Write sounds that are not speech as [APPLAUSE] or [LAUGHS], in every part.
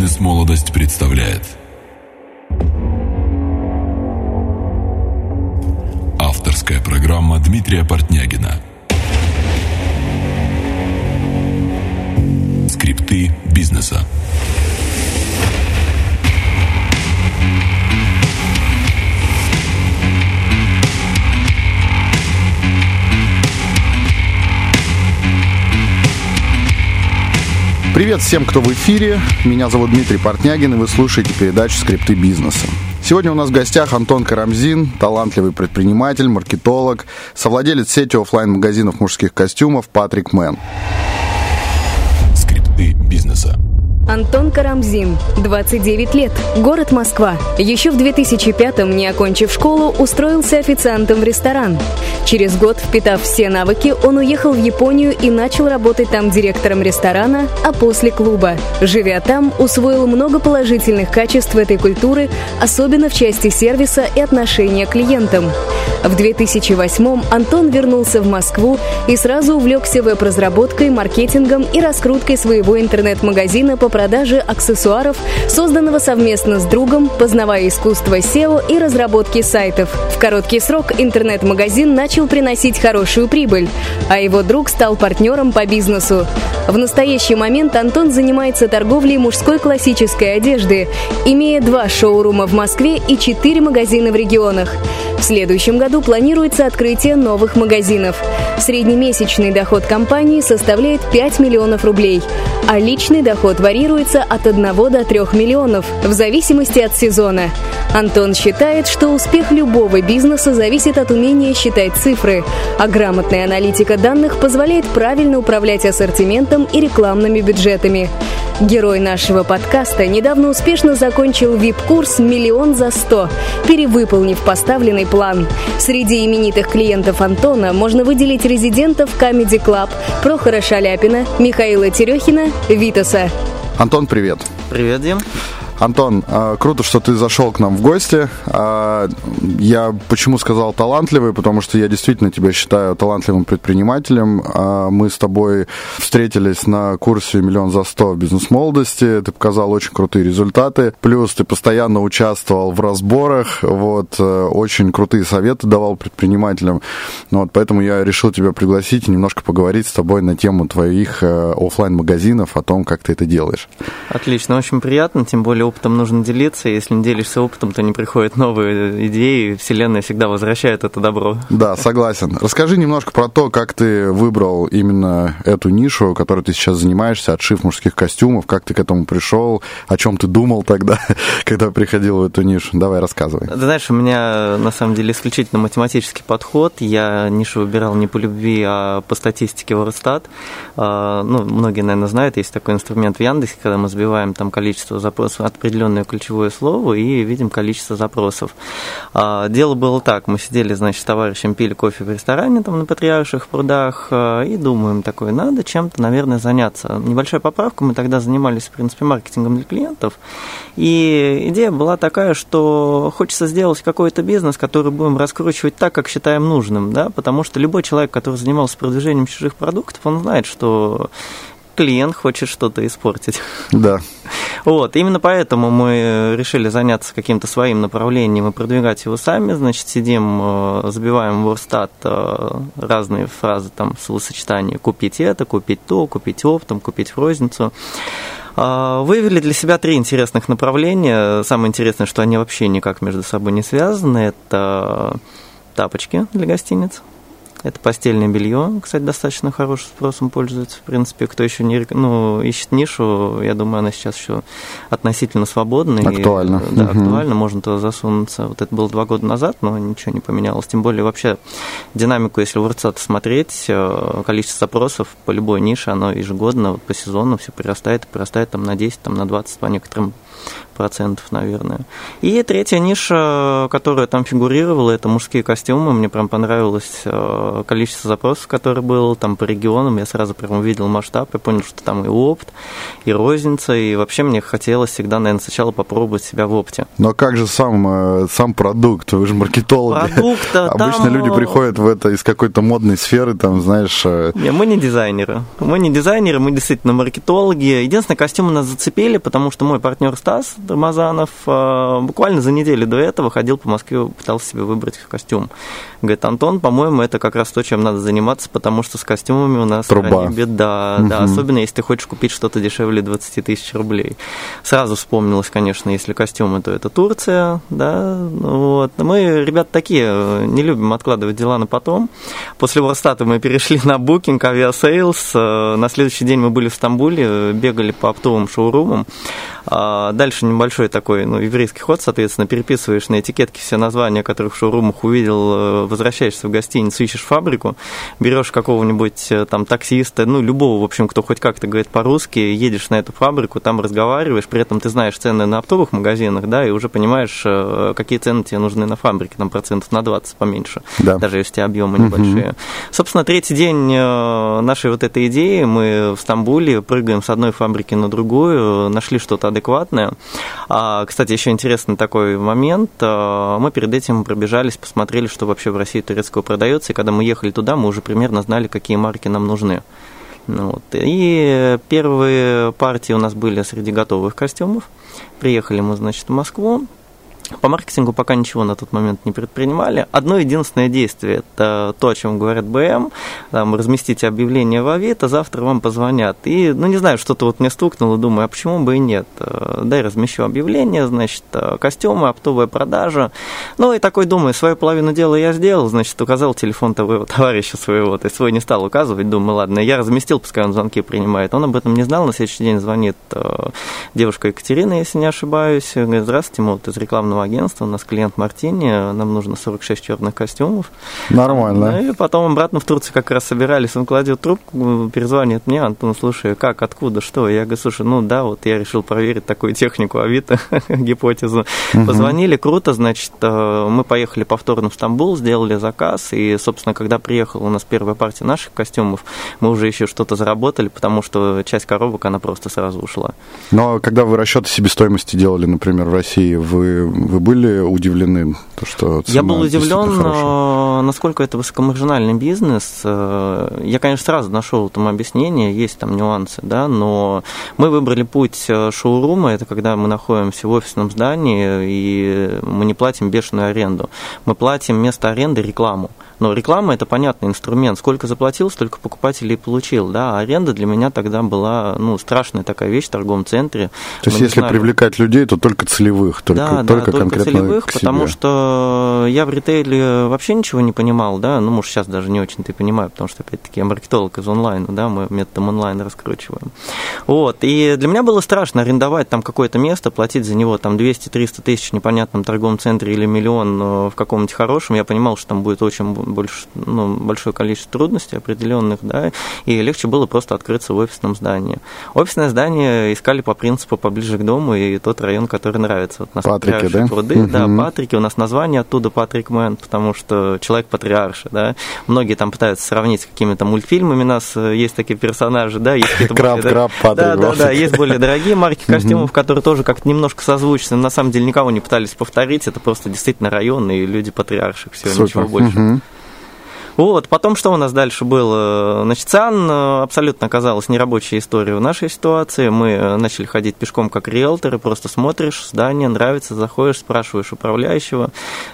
Бизнес-молодость представляет. Авторская программа Дмитрия Портнягина. Скрипты бизнеса Привет всем, кто в эфире. Меня зовут Дмитрий Портнягин, и вы слушаете передачу «Скрипты бизнеса». Сегодня у нас в гостях Антон Карамзин, талантливый предприниматель, маркетолог, совладелец сети офлайн магазинов мужских костюмов Patrick Man. Скрипты бизнеса Антон Карамзин, 29 лет, город Москва. Еще в 2005-м, не окончив школу, устроился официантом в ресторан. Через год, впитав все навыки, он уехал в Японию и начал работать там директором ресторана, а после клуба. Живя там, усвоил много положительных качеств этой культуры, особенно в части сервиса и отношения к клиентам. В 2008-м Антон вернулся в Москву и сразу увлекся веб-разработкой, маркетингом и раскруткой своего интернет-магазина по продаже аксессуаров, созданного совместно с другом, познавая искусство SEO и разработки сайтов. В короткий срок интернет-магазин начал приносить хорошую прибыль, а его друг стал партнером по бизнесу. В настоящий момент Антон занимается торговлей мужской классической одежды, имея два шоурума в Москве и четыре магазина в регионах. В следующем году планируется открытие новых магазинов. Среднемесячный доход компании составляет 5 миллионов рублей, а личный доход варьируется от 1 до 3 миллионов в зависимости от сезона. Антон считает, что успех любого бизнеса зависит от умения считать цифры, а грамотная аналитика данных позволяет правильно управлять ассортиментом и рекламными бюджетами. Герой нашего подкаста недавно успешно закончил VIP-курс «Миллион за сто», перевыполнив поставленный план. Среди именитых клиентов Антона можно выделить резидентов Comedy Club, Прохора Шаляпина, Михаила Терехина, Витаса. Антон, привет. Привет, Дим. Антон, а, круто, что ты зашел к нам в гости. А, я почему сказал талантливый, потому что я действительно тебя считаю талантливым предпринимателем. А, мы с тобой встретились на курсе «Миллион за сто» бизнес-молодости. Ты показал очень крутые результаты. Плюс ты постоянно участвовал в разборах. Вот, э, очень крутые советы давал предпринимателям. Вот, поэтому я решил тебя пригласить и немножко поговорить с тобой на тему твоих э, офлайн магазинов о том, как ты это делаешь. Отлично, очень приятно, тем более опытом нужно делиться. Если не делишься опытом, то не приходят новые идеи. Вселенная всегда возвращает это добро. Да, согласен. Расскажи немножко про то, как ты выбрал именно эту нишу, которой ты сейчас занимаешься, отшив мужских костюмов, как ты к этому пришел, о чем ты думал тогда, [LAUGHS] когда приходил в эту нишу. Давай, рассказывай. Ты знаешь, у меня на самом деле исключительно математический подход. Я нишу выбирал не по любви, а по статистике Ворстат. Ну, многие, наверное, знают, есть такой инструмент в Яндексе, когда мы сбиваем там количество запросов от определенное ключевое слово и видим количество запросов. А, дело было так, мы сидели, значит, с товарищем, пили кофе в ресторане там на Патриарших прудах а, и думаем такое, надо чем-то, наверное, заняться. Небольшая поправка, мы тогда занимались, в принципе, маркетингом для клиентов, и идея была такая, что хочется сделать какой-то бизнес, который будем раскручивать так, как считаем нужным, да, потому что любой человек, который занимался продвижением чужих продуктов, он знает, что клиент хочет что-то испортить. Да. Вот, именно поэтому мы решили заняться каким-то своим направлением и продвигать его сами. Значит, сидим, э, забиваем в Ворстат э, разные фразы, там, словосочетания «купить это», «купить то», «купить оптом», «купить в розницу». А, выявили для себя три интересных направления. Самое интересное, что они вообще никак между собой не связаны. Это тапочки для гостиниц, это постельное белье, кстати, достаточно хорошим спросом пользуется. В принципе, кто еще не ну, ищет нишу, я думаю, она сейчас еще относительно свободна. Актуально. И, да, угу. актуально, можно туда засунуться. Вот это было два года назад, но ничего не поменялось. Тем более вообще динамику, если в РЦА смотреть, э, количество запросов по любой нише, оно ежегодно, вот по сезону все прирастает и прирастает там на 10, там на 20 по некоторым процентов, наверное. И третья ниша, которая там фигурировала, это мужские костюмы. Мне прям понравилось э, количество запросов, которые было там по регионам. Я сразу прям увидел масштаб, я понял, что там и опт, и розница, и вообще мне хотелось всегда, наверное, сначала попробовать себя в опте. Но как же сам, э, сам продукт? Вы же маркетологи. Продукт, Обычно там... люди приходят в это из какой-то модной сферы, там, знаешь... Э, не, мы не дизайнеры. Мы не дизайнеры, мы действительно маркетологи. Единственное, костюмы нас зацепили, потому что мой партнер Стас Рамазанов э, буквально за неделю до этого ходил по Москве, пытался себе выбрать костюм. Говорит, Антон, по-моему, это как раз то, чем надо заниматься, потому что с костюмами у нас Труба. беда. Угу. Да, особенно если ты хочешь купить что-то дешевле 20 тысяч рублей. Сразу вспомнилось, конечно, если костюмы, то это Турция, да, вот. Мы, ребята, такие, не любим откладывать дела на потом. После Wordstat а мы перешли на Booking, Aviasales. На следующий день мы были в Стамбуле, бегали по оптовым шоурумам. А дальше небольшой такой ну, еврейский ход, соответственно, переписываешь на этикетке все названия, которых в шоурумах увидел, э, возвращаешься в гостиницу, ищешь фабрику, берешь какого-нибудь э, там таксиста, ну, любого, в общем, кто хоть как-то говорит по-русски, едешь на эту фабрику, там разговариваешь, при этом ты знаешь цены на оптовых магазинах, да, и уже понимаешь, э, какие цены тебе нужны на фабрике, там процентов на 20 поменьше, да. даже если у тебя объемы небольшие. Угу. Собственно, третий день нашей вот этой идеи, мы в Стамбуле прыгаем с одной фабрики на другую, нашли что-то адекватное. А, кстати, еще интересный такой момент. А, мы перед этим пробежались, посмотрели, что вообще в России турецкого продается, и когда мы ехали туда, мы уже примерно знали, какие марки нам нужны. Ну вот. И первые партии у нас были среди готовых костюмов. Приехали мы, значит, в Москву, по маркетингу пока ничего на тот момент не предпринимали. Одно единственное действие – это то, о чем говорят БМ. Там, разместите объявление в Авито, завтра вам позвонят. И, ну, не знаю, что-то вот мне стукнуло, думаю, а почему бы и нет? Э, дай размещу объявление, значит, э, костюмы, оптовая продажа. Ну, и такой думаю, свою половину дела я сделал, значит, указал телефон того товарища своего, то есть свой не стал указывать, думаю, ладно, я разместил, пускай он звонки принимает. Он об этом не знал, на следующий день звонит э, девушка Екатерина, если не ошибаюсь, говорит, здравствуйте, мол, из рекламного рекламного агентства, у нас клиент Мартини, нам нужно 46 черных костюмов. Нормально. Ну, и потом обратно в Турции как раз собирались, он кладет трубку, перезвонит мне, Антон, слушай, как, откуда, что? Я говорю, слушай, ну да, вот я решил проверить такую технику Авито, [LAUGHS] гипотезу. Угу. Позвонили, круто, значит, э, мы поехали повторно в Стамбул, сделали заказ, и, собственно, когда приехала у нас первая партия наших костюмов, мы уже еще что-то заработали, потому что часть коробок, она просто сразу ушла. Но когда вы расчеты себестоимости делали, например, в России, вы вы были удивлены, то, что Я был удивлен, насколько это высокомаржинальный бизнес. Э, я, конечно, сразу нашел там объяснение, есть там нюансы, да, но мы выбрали путь э, шоурума, это когда мы находимся в офисном здании, и мы не платим бешеную аренду. Мы платим вместо аренды рекламу. Но реклама – это понятный инструмент. Сколько заплатил, столько покупателей получил. Да? А аренда для меня тогда была ну, страшная такая вещь в торговом центре. То есть, если знали... привлекать людей, то только целевых, только, да, только да, конкретно только целевых, потому что я в ритейле вообще ничего не понимал, да, ну, может, сейчас даже не очень-то и понимаю, потому что, опять-таки, я маркетолог из онлайна, да, мы методом онлайн раскручиваем. Вот, и для меня было страшно арендовать там какое-то место, платить за него там 200-300 тысяч в непонятном торговом центре или миллион э, в каком-нибудь хорошем, я понимал, что там будет очень больше, ну, большое количество трудностей определенных, да, и легче было просто открыться в офисном здании. Офисное здание искали по принципу поближе к дому и тот район, который нравится. Вот нас Патрики, да? Пруды, угу. да, Патрики, у нас название оттуда Патрик Мэн, потому что человек патриарша, да. Многие там пытаются сравнить с какими-то мультфильмами, у нас э, есть такие персонажи, да, есть какие-то краб, более, краб, Патрик, да, да, да, есть более дорогие марки костюмов, которые тоже как-то немножко созвучны, на самом деле никого не пытались повторить, это просто действительно район и люди патриарши, все, ничего больше. Вот, потом что у нас дальше было? Значит, ЦИАН э, абсолютно оказалась нерабочая история в нашей ситуации. Мы э, начали ходить пешком как риэлторы, просто смотришь, здание нравится, заходишь, спрашиваешь управляющего.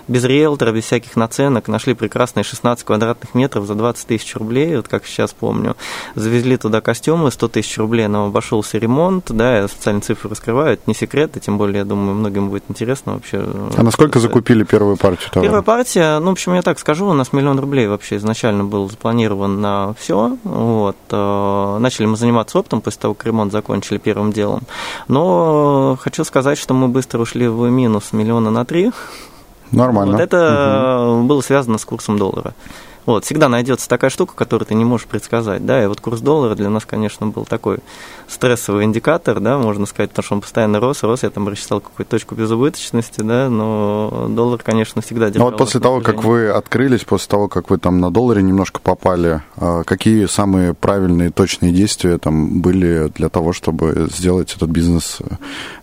Без риэлтора, без всяких наценок нашли прекрасные 16 квадратных метров за 20 тысяч рублей, вот как сейчас помню. Завезли туда костюмы, 100 тысяч рублей нам обошелся ремонт, да, я специальные цифры раскрываю, это не секрет, и тем более, я думаю, многим будет интересно вообще. А насколько закупили первую партию товара? Первая партия, ну, в общем, я так скажу, у нас миллион рублей вообще изначально был запланирован на все. Вот. Э, начали мы заниматься оптом после того, как ремонт закончили первым делом. Но хочу сказать, что мы быстро ушли в минус миллиона на три. Нормально. Вот это угу. было связано с курсом доллара. Вот, всегда найдется такая штука, которую ты не можешь предсказать, да, и вот курс доллара для нас, конечно, был такой стрессовый индикатор, да, можно сказать, потому что он постоянно рос, рос, я там рассчитал какую-то точку безубыточности, да, но доллар, конечно, всегда держал. Ну вот после того, как вы открылись, после того, как вы там на долларе немножко попали, а, какие самые правильные, точные действия там были для того, чтобы сделать этот бизнес а,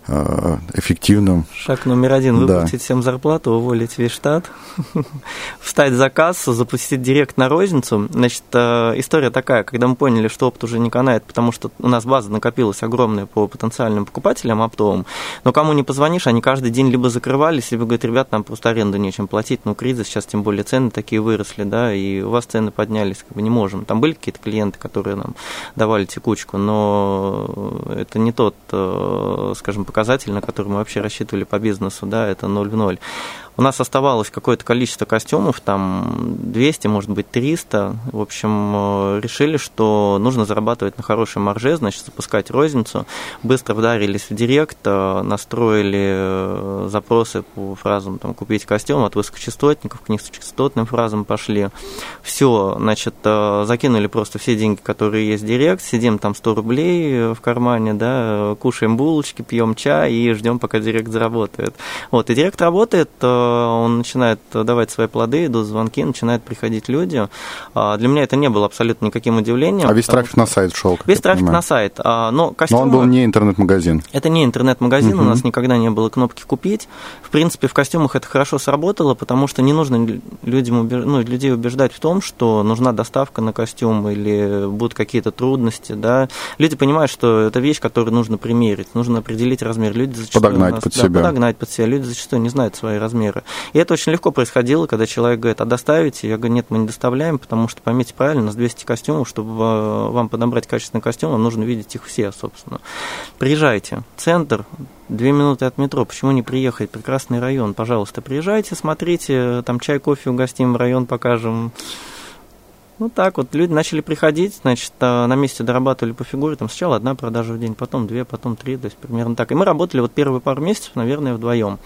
эффективным? Шаг номер один – выплатить да. всем зарплату, уволить весь штат, [LAUGHS] встать за кассу, запустить директ на розницу. Значит, э, история такая, когда мы поняли, что опыт уже не канает, потому что у нас база накопилась огромная по потенциальным покупателям оптовым, но кому не позвонишь, они каждый день либо закрывались, либо говорят, ребят, нам просто аренду нечем платить, ну, кризис, сейчас тем более цены такие выросли, да, и у вас цены поднялись, как бы не можем. Там были какие-то клиенты, которые нам давали текучку, но это не тот, э, скажем, показатель, на который мы вообще рассчитывали по бизнесу, да, это ноль в ноль у нас оставалось какое-то количество костюмов, там 200, может быть, 300. В общем, э, решили, что нужно зарабатывать на хорошей марже, значит, запускать розницу. Быстро вдарились в директ, э, настроили э, запросы по фразам там, «купить костюм» от высокочастотников к низкочастотным фразам пошли. Все, значит, закинули просто все деньги, которые есть в директ, сидим там 100 рублей в кармане, да, кушаем булочки, пьем чай и ждем, пока директ заработает. Вот, и директ работает, он начинает давать свои плоды, идут звонки, начинают приходить люди. А, для меня это не было абсолютно никаким удивлением. А весь трафик что... на сайт шел? Весь трафик понимаю. на сайт. А, но, костюмы... но он был не интернет-магазин? Это не интернет-магазин, угу. у нас никогда не было кнопки «Купить». В принципе, в костюмах это хорошо сработало, потому что не нужно людям убеж... ну, людей убеждать в том, что нужна доставка на костюм или будут какие-то трудности. Да? Люди понимают, что это вещь, которую нужно примерить, нужно определить размер. Люди зачастую подогнать нас... под да, себя. Подогнать под себя. Люди зачастую не знают свои размеры. И это очень легко происходило, когда человек говорит, а доставите? Я говорю, нет, мы не доставляем, потому что, поймите правильно, у нас 200 костюмов, чтобы вам подобрать качественный костюм, вам нужно видеть их все, собственно. Приезжайте. Центр, две минуты от метро, почему не приехать? Прекрасный район, пожалуйста, приезжайте, смотрите, там чай, кофе угостим, район покажем. Ну так вот, люди начали приходить, значит, а, на месте дорабатывали по фигуре, там сначала одна продажа в день, потом две, потом три, то есть примерно так. И мы работали вот первые пару месяцев, наверное, вдвоем.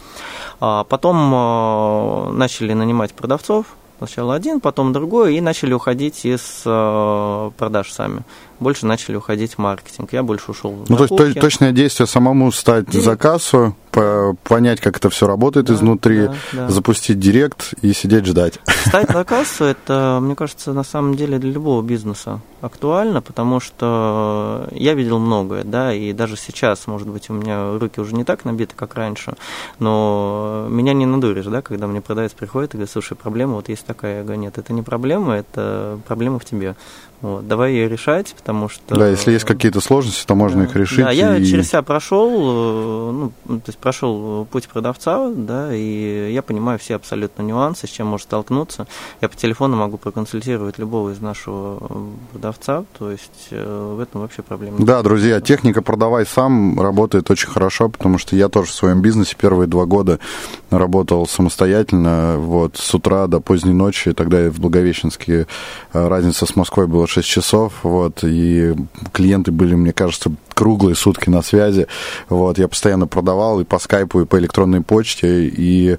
А потом а, начали нанимать продавцов, сначала один, потом другой, и начали уходить из продаж сами больше начали уходить в маркетинг. Я больше ушел в Ну, то есть точное действие самому стать за кассу, по понять, как это все работает да, изнутри, да, да. запустить директ и сидеть ждать. Стать за [LAUGHS] кассу, это, мне кажется, на самом деле для любого бизнеса актуально, потому что я видел многое, да, и даже сейчас, может быть, у меня руки уже не так набиты, как раньше, но меня не надуришь, да, когда мне продавец приходит и говорит, слушай, проблема вот есть такая, я говорю, нет, это не проблема, это проблема в тебе. Вот, давай ее решать, потому что... Да, если есть какие-то сложности, то можно да, их решить. Да, я и... через себя прошел, э, ну, то есть прошел путь продавца, да, и я понимаю все абсолютно нюансы, с чем может столкнуться. Я по телефону могу проконсультировать любого из нашего продавца, то есть э, в этом вообще проблем нет. Да, друзья, техника «Продавай сам» работает очень хорошо, потому что я тоже в своем бизнесе первые два года работал самостоятельно, вот, с утра до поздней ночи, тогда в Благовещенске э, разница с Москвой была 6 часов, вот, и клиенты были, мне кажется, круглые сутки на связи, вот, я постоянно продавал и по скайпу, и по электронной почте, и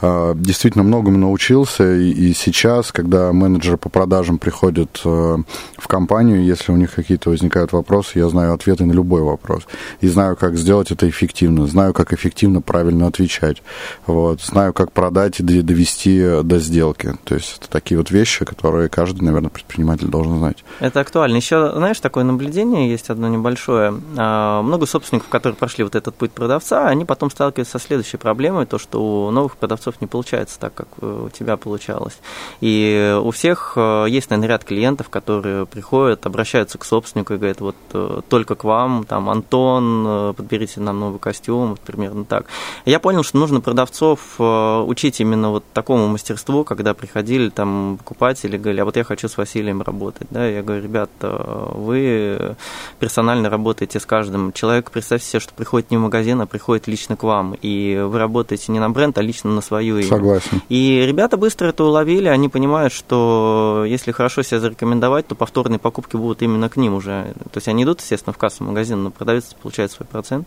э, действительно многому научился, и, и сейчас, когда менеджеры по продажам приходят э, в компанию, если у них какие-то возникают вопросы, я знаю ответы на любой вопрос, и знаю, как сделать это эффективно, знаю, как эффективно правильно отвечать, вот, знаю, как продать и довести до сделки, то есть это такие вот вещи, которые каждый, наверное, предприниматель должен знать. Это актуально. Еще, знаешь, такое наблюдение есть одно небольшое. А, много собственников, которые прошли вот этот путь продавца, они потом сталкиваются со следующей проблемой, то, что у новых продавцов не получается так, как у тебя получалось. И у всех э, есть, наверное, ряд клиентов, которые приходят, обращаются к собственнику и говорят, вот э, только к вам, там, Антон, э, подберите нам новый костюм, вот примерно так. я понял, что нужно продавцов учить именно вот такому мастерству, когда приходили там покупатели, говорили, а вот я хочу с Василием работать да, я говорю, ребят, вы персонально работаете с каждым человеком, представьте себе, что приходит не в магазин, а приходит лично к вам, и вы работаете не на бренд, а лично на свою имя. Согласен. И ребята быстро это уловили, они понимают, что если хорошо себя зарекомендовать, то повторные покупки будут именно к ним уже. То есть они идут, естественно, в кассу магазина, но продавец получает свой процент.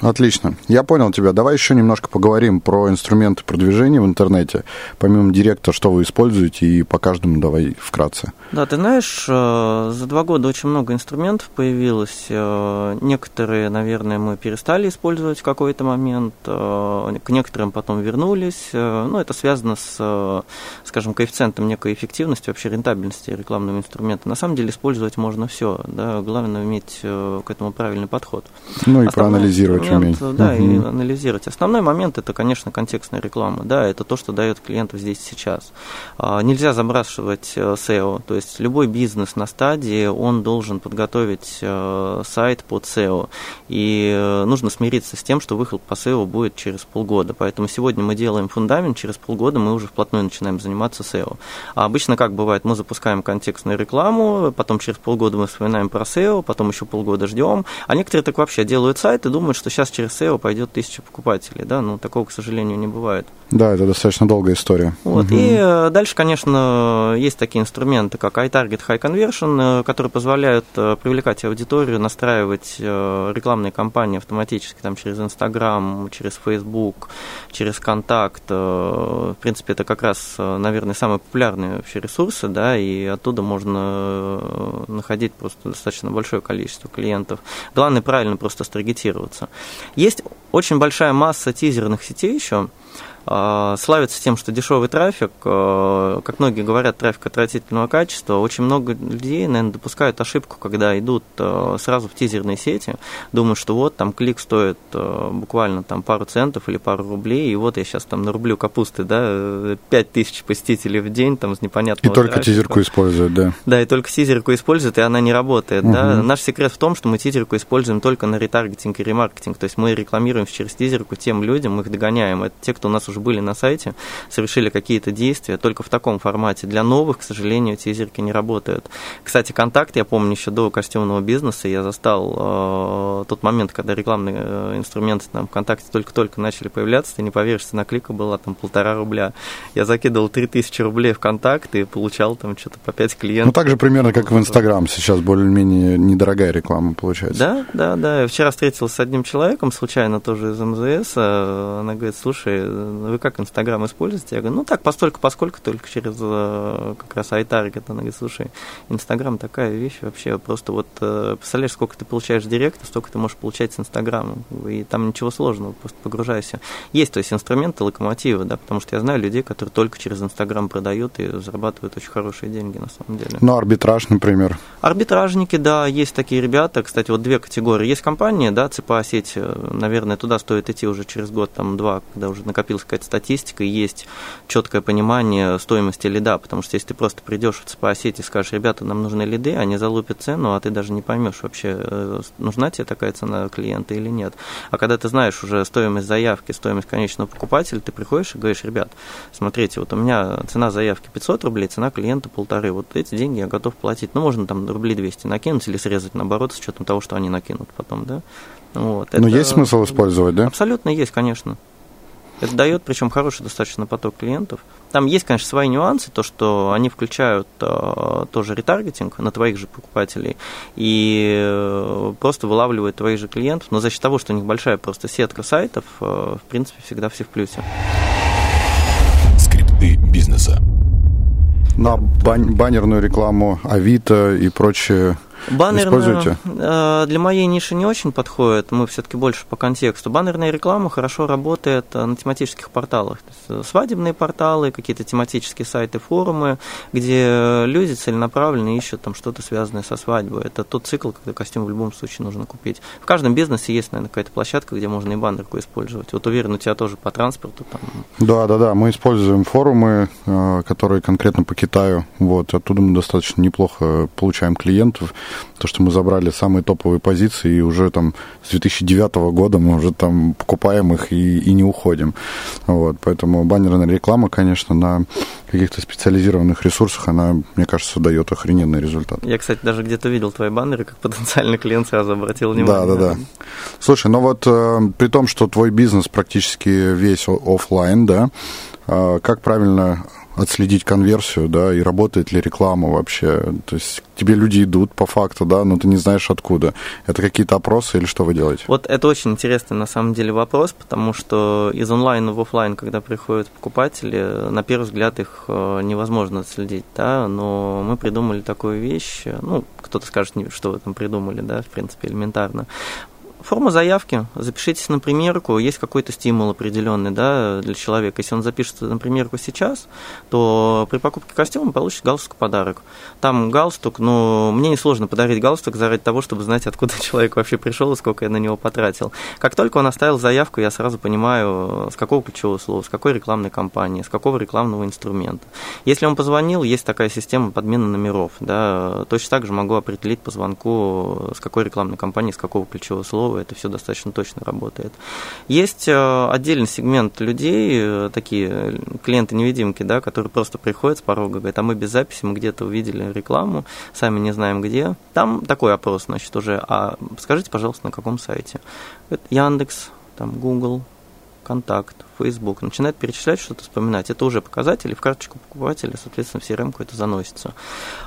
Отлично. Я понял тебя. Давай еще немножко поговорим про инструменты продвижения в интернете. Помимо директа, что вы используете, и по каждому давай вкратце. Да, ты знаешь, э, за два года очень много инструментов появилось. Э, некоторые, наверное, мы перестали использовать в какой-то момент, э, к некоторым потом вернулись. Ну, это связано с, скажем, коэффициентом некой эффективности, вообще рентабельности рекламного инструмента. На самом деле использовать можно все. Да? Главное иметь к этому правильный подход. Ну и Основной проанализировать момент, уметь. Да, угу. и анализировать. Основной момент это, конечно, контекстная реклама. Да, это то, что дает клиенту здесь сейчас. А, нельзя забрасывать SEO. То есть любой бизнес на стадии, он должен подготовить э, сайт под SEO. И э, нужно смириться с тем, что выхлоп по SEO будет через полгода. Поэтому сегодня мы делаем фундамент, через полгода мы уже вплотную начинаем заниматься SEO. А обычно как бывает, мы запускаем контекстную рекламу, потом через полгода мы вспоминаем про SEO, потом еще полгода ждем. А некоторые так вообще делают сайт и думают, что сейчас через SEO пойдет тысяча покупателей. Да? Но такого, к сожалению, не бывает. Да, это достаточно долгая история. Вот. Угу. И э, дальше, конечно, есть такие инструменты, как iTarget High Conversion, э, которые позволяют э, привлекать аудиторию, настраивать рекламные кампании автоматически там, через Instagram, через Facebook, через Контакт. В принципе, это как раз, наверное, самые популярные вообще ресурсы, да, и оттуда можно находить просто достаточно большое количество клиентов. Главное правильно просто старгетироваться. Есть очень большая масса тизерных сетей еще, славится тем, что дешевый трафик, а, как многие говорят, трафик отвратительного качества. Очень много людей, наверное, допускают ошибку, когда идут а, сразу в тизерные сети, думают, что вот там клик стоит буквально там пару центов или пару рублей, и вот я сейчас там нарублю капусты, да, 5 тысяч посетителей в день там с непонятного И только трафика. тизерку используют, да. Да, и только тизерку используют, и она не работает, угу. да. Наш секрет в том, что мы тизерку используем только на ретаргетинг и ремаркетинг, то есть мы рекламируем через тизерку тем людям, мы их догоняем. Это те, кто у нас уже уже были на сайте, совершили какие-то действия только в таком формате. Для новых, к сожалению, тизерки не работают. Кстати, контакт, я помню, еще до костюмного бизнеса я застал э, тот момент, когда рекламные э, инструменты там ВКонтакте только-только начали появляться, ты не поверишь, цена клика была там полтора рубля. Я закидывал 3000 рублей в контакт и получал там что-то по 5 клиентов. Ну, так же примерно, как в Инстаграм сейчас более-менее недорогая реклама получается. Да, да, да. Я вчера встретился с одним человеком, случайно тоже из МЗС. А она говорит, слушай, вы как Инстаграм используете? Я говорю, ну так, постольку, поскольку, только через э, как раз iTarget. Она говорит, слушай, Инстаграм такая вещь вообще, просто вот э, представляешь, сколько ты получаешь директа, столько ты можешь получать с Инстаграмом, и там ничего сложного, просто погружайся. Есть, то есть инструменты, локомотивы, да, потому что я знаю людей, которые только через Инстаграм продают и зарабатывают очень хорошие деньги на самом деле. Ну, арбитраж, например. Арбитражники, да, есть такие ребята, кстати, вот две категории. Есть компания, да, ЦПА сеть, э, наверное, туда стоит идти уже через год, там, два, когда уже накопилась какая-то статистика, и есть четкое понимание стоимости лида, потому что если ты просто придешь в сеть и скажешь, ребята, нам нужны лиды, они залупят цену, а ты даже не поймешь вообще, э, нужна тебе такая цена клиента или нет. А когда ты знаешь уже стоимость заявки, стоимость конечного покупателя, ты приходишь и говоришь, ребят, смотрите, вот у меня цена заявки 500 рублей, цена клиента полторы, вот эти деньги я готов платить. Ну, можно там рублей 200 накинуть или срезать наоборот с учетом того, что они накинут потом, да. Вот, Но есть смысл использовать, да? Абсолютно есть, конечно. Это дает, причем хороший достаточно поток клиентов. Там есть, конечно, свои нюансы, то, что они включают э, тоже ретаргетинг на твоих же покупателей и э, просто вылавливают твоих же клиентов, но за счет того, что у них большая просто сетка сайтов, э, в принципе, всегда все в плюсе. Скрипты бизнеса. На бан- баннерную рекламу Авито и прочие Баннерная э, для моей ниши не очень подходит, мы все-таки больше по контексту. Баннерная реклама хорошо работает э, на тематических порталах. Э, свадебные порталы, какие-то тематические сайты, форумы, где люди целенаправленно ищут там что-то связанное со свадьбой. Это тот цикл, когда костюм в любом случае нужно купить. В каждом бизнесе есть, наверное, какая-то площадка, где можно и баннерку использовать. Вот уверен, у тебя тоже по транспорту там. Да, да, да. Мы используем форумы, которые конкретно по Китаю. Вот, оттуда мы достаточно неплохо получаем клиентов то, что мы забрали самые топовые позиции, и уже там с 2009 года мы уже там покупаем их и, и не уходим. Вот, поэтому баннерная реклама, конечно, на каких-то специализированных ресурсах, она, мне кажется, дает охрененный результат. Я, кстати, даже где-то видел твои баннеры, как потенциальный клиент сразу обратил внимание. Да, да, да. Слушай, ну вот э, при том, что твой бизнес практически весь офлайн, да, э, как правильно отследить конверсию, да, и работает ли реклама вообще. То есть тебе люди идут по факту, да, но ты не знаешь откуда. Это какие-то опросы или что вы делаете? Вот это очень интересный на самом деле вопрос, потому что из онлайна в офлайн, когда приходят покупатели, на первый взгляд их э, невозможно отследить, да, но мы придумали такую вещь, ну, кто-то скажет, что вы там придумали, да, в принципе, элементарно. Форма заявки, запишитесь на примерку, есть какой-то стимул определенный да, для человека. Если он запишется на примерку сейчас, то при покупке костюма получит галстук подарок. Там галстук, ну, мне несложно подарить галстук заради того, чтобы знать, откуда [LAUGHS] человек вообще пришел и сколько я на него потратил. Как только он оставил заявку, я сразу понимаю, с какого ключевого слова, с какой рекламной кампании, с какого рекламного инструмента. Если он позвонил, есть такая система подмены номеров. Да, точно так же могу определить по звонку, с какой рекламной кампании, с какого ключевого слова это все достаточно точно работает. Есть э, отдельный сегмент людей, э, такие клиенты-невидимки, да, которые просто приходят с порога, говорят, а мы без записи, мы где-то увидели рекламу, сами не знаем где. Там такой опрос, значит, уже, а скажите, пожалуйста, на каком сайте? Яндекс, там, Google, Контакт, Facebook, начинает перечислять, что-то вспоминать. Это уже показатели, в карточку покупателя, соответственно, в CRM это заносится.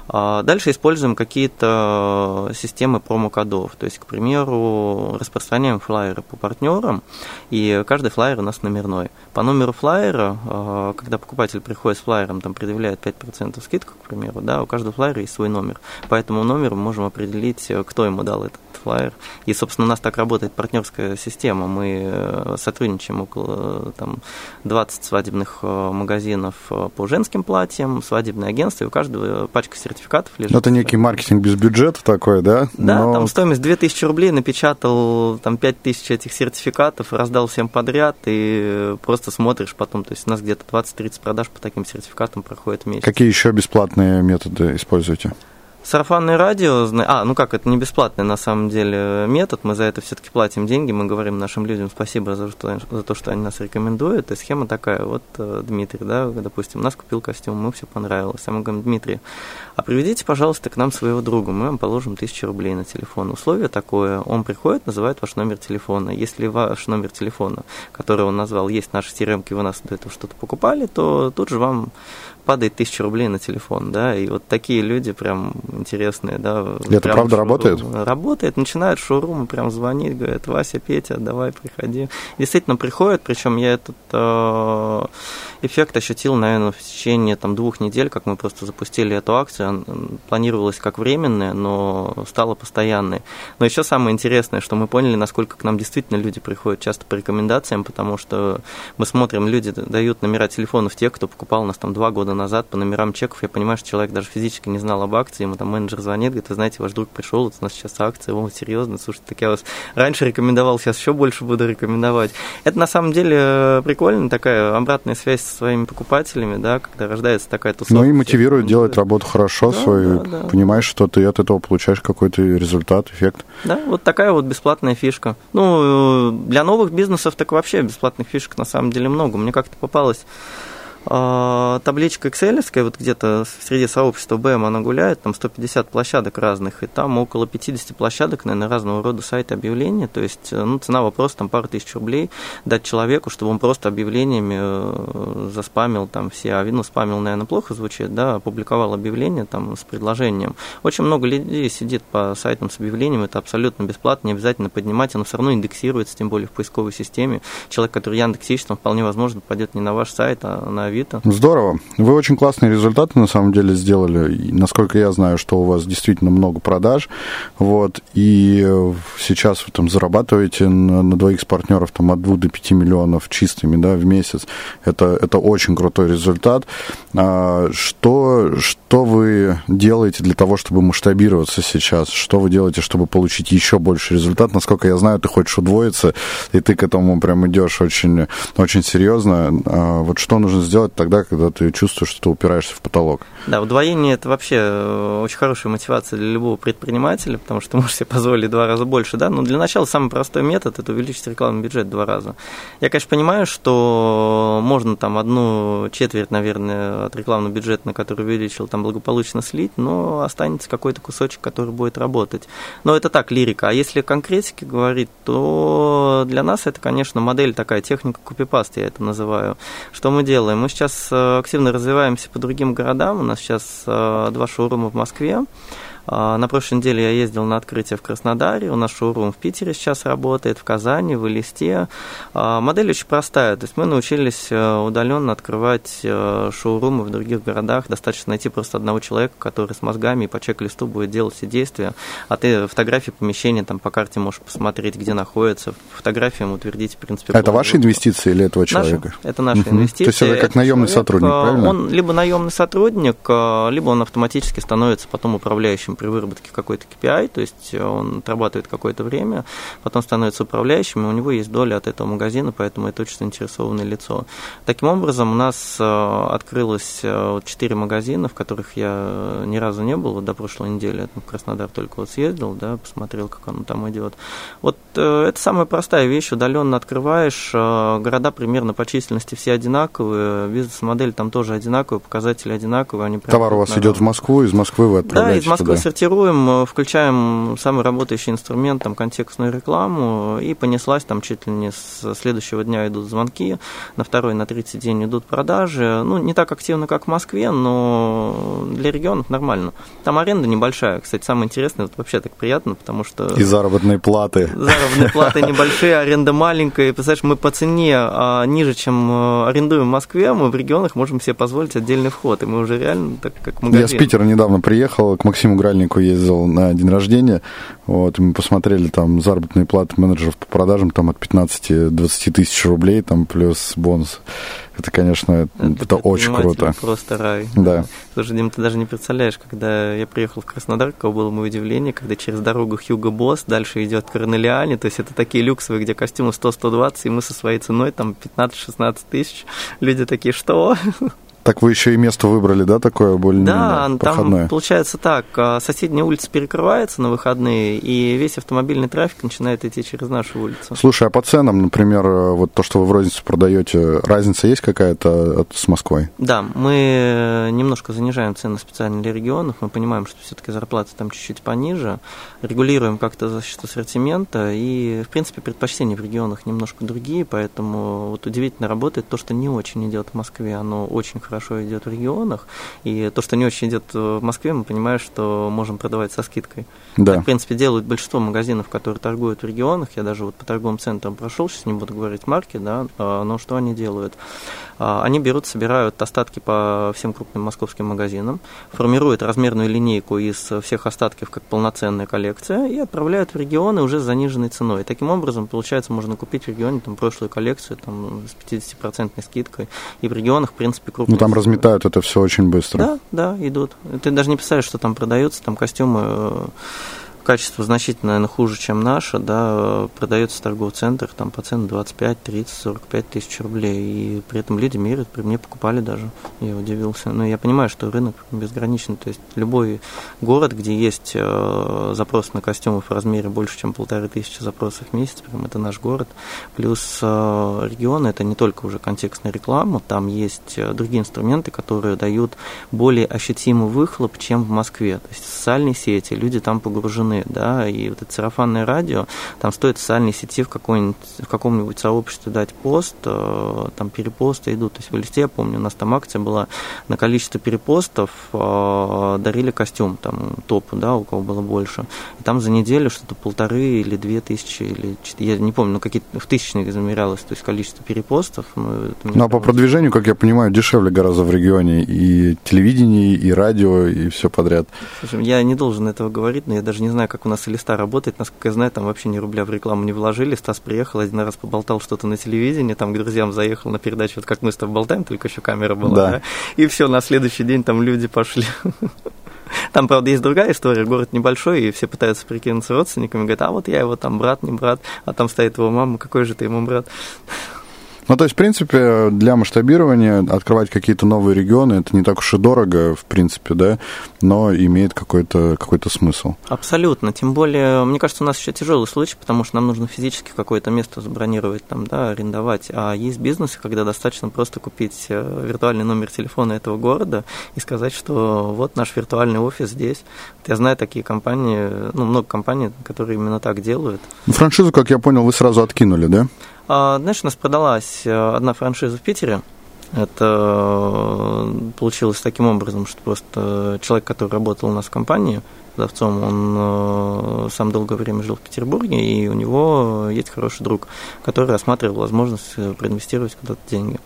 А дальше используем какие-то системы промокодов. То есть, к примеру, распространяем флайеры по партнерам, и каждый флайер у нас номерной. По номеру флайера, а, когда покупатель приходит с флайером, там предъявляет 5% скидку, к примеру, да, у каждого флайера есть свой номер. По этому номеру мы можем определить, кто ему дал этот флайер. И, собственно, у нас так работает партнерская система. Мы э, сотрудничаем около там 20 свадебных э, магазинов э, по женским платьям, свадебное агентство, и у каждого пачка сертификатов лежит. Это некий маркетинг без бюджета такой, да? Да, Но... там стоимость 2000 рублей, напечатал там 5000 этих сертификатов, раздал всем подряд, и просто смотришь потом, то есть у нас где-то 20-30 продаж по таким сертификатам проходит в месяц. Какие еще бесплатные методы используете? Сарафанное радио, а, ну как, это не бесплатный на самом деле метод, мы за это все-таки платим деньги, мы говорим нашим людям спасибо за, что, за то, что они нас рекомендуют, и схема такая, вот э, Дмитрий, да, допустим, нас купил костюм, мы все понравилось, а мы говорим, Дмитрий, а приведите, пожалуйста, к нам своего друга, мы вам положим тысячу рублей на телефон. Условие такое, он приходит, называет ваш номер телефона, если ваш номер телефона, который он назвал, есть наши crm вы нас до этого что-то покупали, то тут же вам падает тысяча рублей на телефон, да, и вот такие люди прям интересные, да. Это правда работает? Работает, начинают шоурумы прям звонить, говорят, Вася, Петя, давай, приходи. Действительно приходят, причем я этот э, эффект ощутил, наверное, в течение там двух недель, как мы просто запустили эту акцию, планировалась как временная, но стала постоянной. Но еще самое интересное, что мы поняли, насколько к нам действительно люди приходят часто по рекомендациям, потому что мы смотрим, люди дают номера телефонов тех, кто покупал у нас там два года года назад по номерам чеков я понимаю, что человек даже физически не знал об акции, ему там менеджер звонит, говорит, вы знаете, ваш друг пришел, вот у нас сейчас акция, о, серьезно, слушайте, так я вас раньше рекомендовал, сейчас еще больше буду рекомендовать. Это на самом деле э, прикольно, такая обратная связь со своими покупателями, да, когда рождается такая тусовка. Ну и мотивирует делать работу хорошо, да, свою, да, да. понимаешь, что ты от этого получаешь какой-то результат, эффект. Да, вот такая вот бесплатная фишка. Ну, для новых бизнесов так вообще бесплатных фишек на самом деле много. Мне как-то попалось табличка Excel, вот где-то среди сообщества БМ она гуляет, там 150 площадок разных, и там около 50 площадок, наверное, разного рода сайты объявления, то есть, э, ну, цена вопроса там пару тысяч рублей дать человеку, чтобы он просто объявлениями э, заспамил там все, а видно, спамил, наверное, плохо звучит, да, опубликовал объявление там с предложением. Очень много людей сидит по сайтам с объявлением, это абсолютно бесплатно, не обязательно поднимать, оно все равно индексируется, тем более в поисковой системе. Человек, который Яндекс ищет, он вполне возможно попадет не на ваш сайт, а на Авито. Здорово. Вы очень классные результаты на самом деле сделали. Насколько я знаю, что у вас действительно много продаж. Вот. И сейчас вы там зарабатываете на, на двоих с партнеров там, от 2 до 5 миллионов чистыми да, в месяц. Это, это очень крутой результат. А, что, что вы делаете для того, чтобы масштабироваться сейчас? Что вы делаете, чтобы получить еще больше результат? Насколько я знаю, ты хочешь удвоиться, и ты к этому прям идешь очень, очень серьезно. А, вот что нужно сделать делать тогда, когда ты чувствуешь, что ты упираешься в потолок. Да, удвоение – это вообще э, очень хорошая мотивация для любого предпринимателя, потому что ты можешь себе позволить два раза больше, да, но для начала самый простой метод – это увеличить рекламный бюджет два раза. Я, конечно, понимаю, что можно там одну четверть, наверное, от рекламного бюджета, на который увеличил, там благополучно слить, но останется какой-то кусочек, который будет работать. Но это так, лирика. А если конкретики говорить, то для нас это, конечно, модель такая, техника копипаст, я это называю. Что мы делаем? Мы сейчас э, активно развиваемся по другим городам. У нас сейчас э, два шоурума в Москве. А, на прошлой неделе я ездил на открытие в Краснодаре, у нас шоурум в Питере сейчас работает, в Казани, в Элисте. А, модель очень простая, то есть мы научились э, удаленно открывать э, шоурумы в других городах, достаточно найти просто одного человека, который с мозгами и по чек-листу будет делать все действия, а ты фотографии помещения там по карте можешь посмотреть, где находится, фотографиям утвердить, в принципе. Это ваши инвестиции или этого человека? Наши, это наши угу. инвестиции. То есть это как наемный человек, сотрудник, э, правильно? Он либо наемный сотрудник, либо он автоматически становится потом управляющим управляющим при выработке какой-то KPI, то есть он отрабатывает какое-то время, потом становится управляющим, и у него есть доля от этого магазина, поэтому это очень заинтересованное лицо. Таким образом, у нас э, открылось 4 э, магазина, в которых я ни разу не был, вот до прошлой недели, в Краснодар только вот съездил, да, посмотрел, как оно там идет. Вот э, это самая простая вещь, удаленно открываешь, города примерно по численности все одинаковые, бизнес-модель там тоже одинаковые, показатели одинаковые. Они Товар у вас идет в Москву, из Москвы вы отправляете Да, из Москвы сортируем, э, включаем самый работающий инструмент, там, контекстную рекламу, и понеслась там чуть ли не с следующего дня идут звонки, на второй, на третий день идут продажи. Ну, не так активно, как в Москве, но для регионов нормально. Там аренда небольшая. Кстати, самое интересное, вот вообще так приятно, потому что... И заработные платы. Заработные платы [LAUGHS] небольшие, аренда маленькая. Представляешь, мы по цене а, ниже, чем э, арендуем в Москве, мы в регионах можем себе позволить отдельный вход. И мы уже реально так, как магазин. Я с Питера недавно приехал к Максиму Гральнику Сальнику ездил на день рождения, вот, мы посмотрели там заработные платы менеджеров по продажам там от 15-20 тысяч рублей, там плюс бонус. Это, конечно, это, это очень круто. Просто рай. Да. Слушай, Дим, ты даже не представляешь, когда я приехал в Краснодар, какое было мое удивление, когда через дорогу Хьюго Босс, дальше идет Корнелиане, то есть это такие люксовые, где костюмы 100-120, и мы со своей ценой там 15-16 тысяч. Люди такие, что? Так вы еще и место выбрали, да, такое более Да, проходное? там получается так, а, соседняя улица перекрывается на выходные, и весь автомобильный трафик начинает идти через нашу улицу. Слушай, а по ценам, например, вот то, что вы в розницу продаете, разница есть какая-то с Москвой? Да, мы немножко занижаем цены специально для регионов, мы понимаем, что все-таки зарплаты там чуть-чуть пониже, регулируем как-то за счет ассортимента, и, в принципе, предпочтения в регионах немножко другие, поэтому вот удивительно работает то, что не очень идет в Москве, оно очень хорошо идет в регионах, и то, что не очень идет в Москве, мы понимаем, что можем продавать со скидкой. Да. Так, в принципе, делают большинство магазинов, которые торгуют в регионах. Я даже вот по торговым центрам прошел, сейчас не буду говорить марки, да, а, но что они делают? А, они берут, собирают остатки по всем крупным московским магазинам, формируют размерную линейку из всех остатков как полноценная коллекция и отправляют в регионы уже с заниженной ценой. Таким образом, получается, можно купить в регионе там, прошлую коллекцию там, с 50% скидкой. И в регионах, в принципе, крупные... Там разметают это все очень быстро. Да, да, идут. Ты даже не представляешь, что там продается, там костюмы э, качество значительно, наверное, хуже, чем наше, да, продается в торговых центрах там по цене 25, 30, 45 тысяч рублей, и при этом люди меряют, при мне покупали даже, я удивился. Но я понимаю, что рынок безграничен, то есть любой город, где есть э, запрос на костюмы в размере больше, чем полторы тысячи запросов в месяц, прям это наш город, плюс э, регионы, это не только уже контекстная реклама, там есть э, другие инструменты, которые дают более ощутимый выхлоп, чем в Москве, то есть социальные сети, люди там погружены стороны, да, и вот это сарафанное радио, там стоит в социальной сети в, в каком-нибудь сообществе дать пост, э, там перепосты идут, то есть в листе, я помню, у нас там акция была на количество перепостов, э, дарили костюм, там, топ, да, у кого было больше, и там за неделю что-то полторы или две тысячи, или, я не помню, ну, какие-то в тысячных измерялось, то есть количество перепостов. Ну, ну а по продвижению, как я понимаю, дешевле гораздо в регионе, и телевидение, и радио, и все подряд. Слушай, я не должен этого говорить, но я даже не знаю, знаю, как у нас листа работает, насколько я знаю, там вообще ни рубля в рекламу не вложили. Стас приехал, один раз поболтал что-то на телевидении, там к друзьям заехал на передачу, вот как мы с тобой болтаем, только еще камера была, да. да? И все, на следующий день там люди пошли. [LAUGHS] Там, правда, есть другая история. Город небольшой, и все пытаются прикинуться родственниками. Говорят, а вот я его там брат, не брат, а там стоит его мама, какой же ты ему брат? Ну, то есть, в принципе, для масштабирования открывать какие-то новые регионы, это не так уж и дорого, в принципе, да, но имеет какой-то какой смысл. Абсолютно. Тем более, мне кажется, у нас еще тяжелый случай, потому что нам нужно физически какое-то место забронировать, там, да, арендовать. А есть бизнесы, когда достаточно просто купить э, виртуальный номер телефона этого города и сказать, что вот наш виртуальный офис здесь. Я знаю такие компании, ну, много компаний, которые именно так делают. Франшизу, как я понял, вы сразу откинули, да? А, знаешь, у нас продалась э, одна франшиза в Питере, Это получилось таким образом, что просто человек, который работал у нас в компании, продавцом, он э, сам долгое время жил в Петербурге, и у него есть хороший друг, который рассматривал возможность э, проинвестировать куда-то деньги.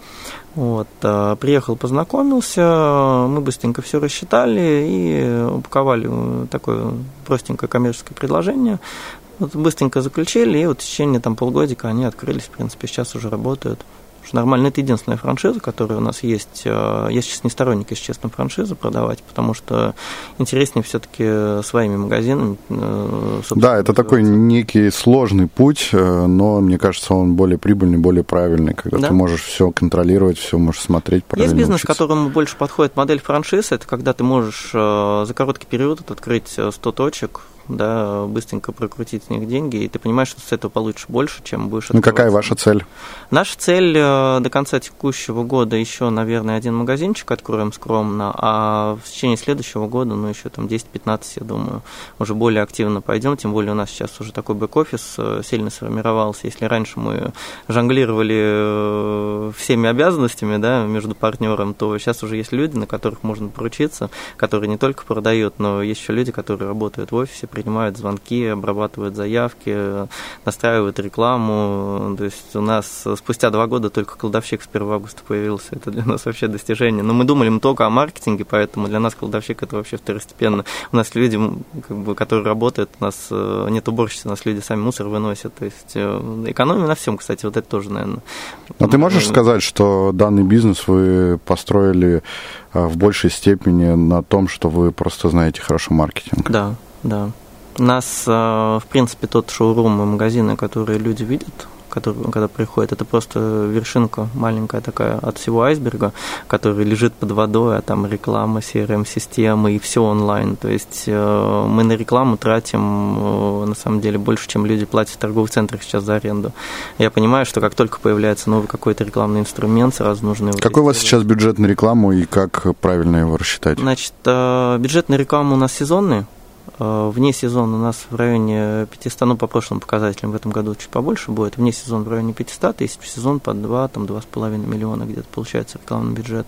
Вот, э, приехал, познакомился, мы быстренько все рассчитали и упаковали такое простенькое коммерческое предложение. Вот быстренько заключили, и вот в течение там, полгодика они открылись, в принципе, сейчас уже работают что нормально. Это единственная франшиза, которая у нас есть. Э, я сейчас не сторонник, если честно, франшизы продавать, потому что интереснее все-таки своими магазинами. Э, да, это такой некий сложный путь, э, но мне кажется, он более прибыльный, более правильный, когда да? ты можешь все контролировать, все можешь смотреть. Есть бизнес, учиться. которому больше подходит модель франшизы, это когда ты можешь за короткий период открыть 100 точек, да, быстренько прокрутить с них деньги, и ты понимаешь, что с этого получишь больше, чем будешь Ну, какая ваша цель? Наша цель э, до конца текущего года еще, наверное, один магазинчик откроем скромно, а в течение следующего года, ну, еще там 10-15, я думаю, уже более активно пойдем, тем более у нас сейчас уже такой бэк-офис э, сильно сформировался. Если раньше мы жонглировали э, всеми обязанностями, да, между партнером, то сейчас уже есть люди, на которых можно поручиться, которые не только продают, но есть еще люди, которые работают в офисе, принимают звонки, обрабатывают заявки, настраивают рекламу. То есть у нас спустя два года только кладовщик с 1 августа появился. Это для нас вообще достижение. Но мы думали мы только о маркетинге, поэтому для нас кладовщик это вообще второстепенно. У нас люди, как бы, которые работают, у нас э, нет уборщицы, у нас люди сами мусор выносят. То есть э, экономия на всем, кстати, вот это тоже, наверное. А ты можешь сказать, что данный бизнес вы построили э, в большей степени на том, что вы просто знаете хорошо маркетинг? Да, да. Нас, э, в принципе, тот шоурум и магазины, которые люди видят, который, когда приходят, это просто вершинка маленькая такая от всего айсберга, который лежит под водой, а там реклама, CRM-системы и все онлайн. То есть э, мы на рекламу тратим, э, на самом деле, больше, чем люди платят в торговых центрах сейчас за аренду. Я понимаю, что как только появляется новый какой-то рекламный инструмент, сразу нужно его... Какой у вас сейчас бюджет на рекламу и как правильно его рассчитать? Значит, бюджет на рекламу у нас сезонный, вне сезона у нас в районе 500, ну, по прошлым показателям в этом году чуть побольше будет. Вне сезона в районе 500 тысяч, в сезон по 2, там, 2,5 миллиона где-то получается рекламный бюджет.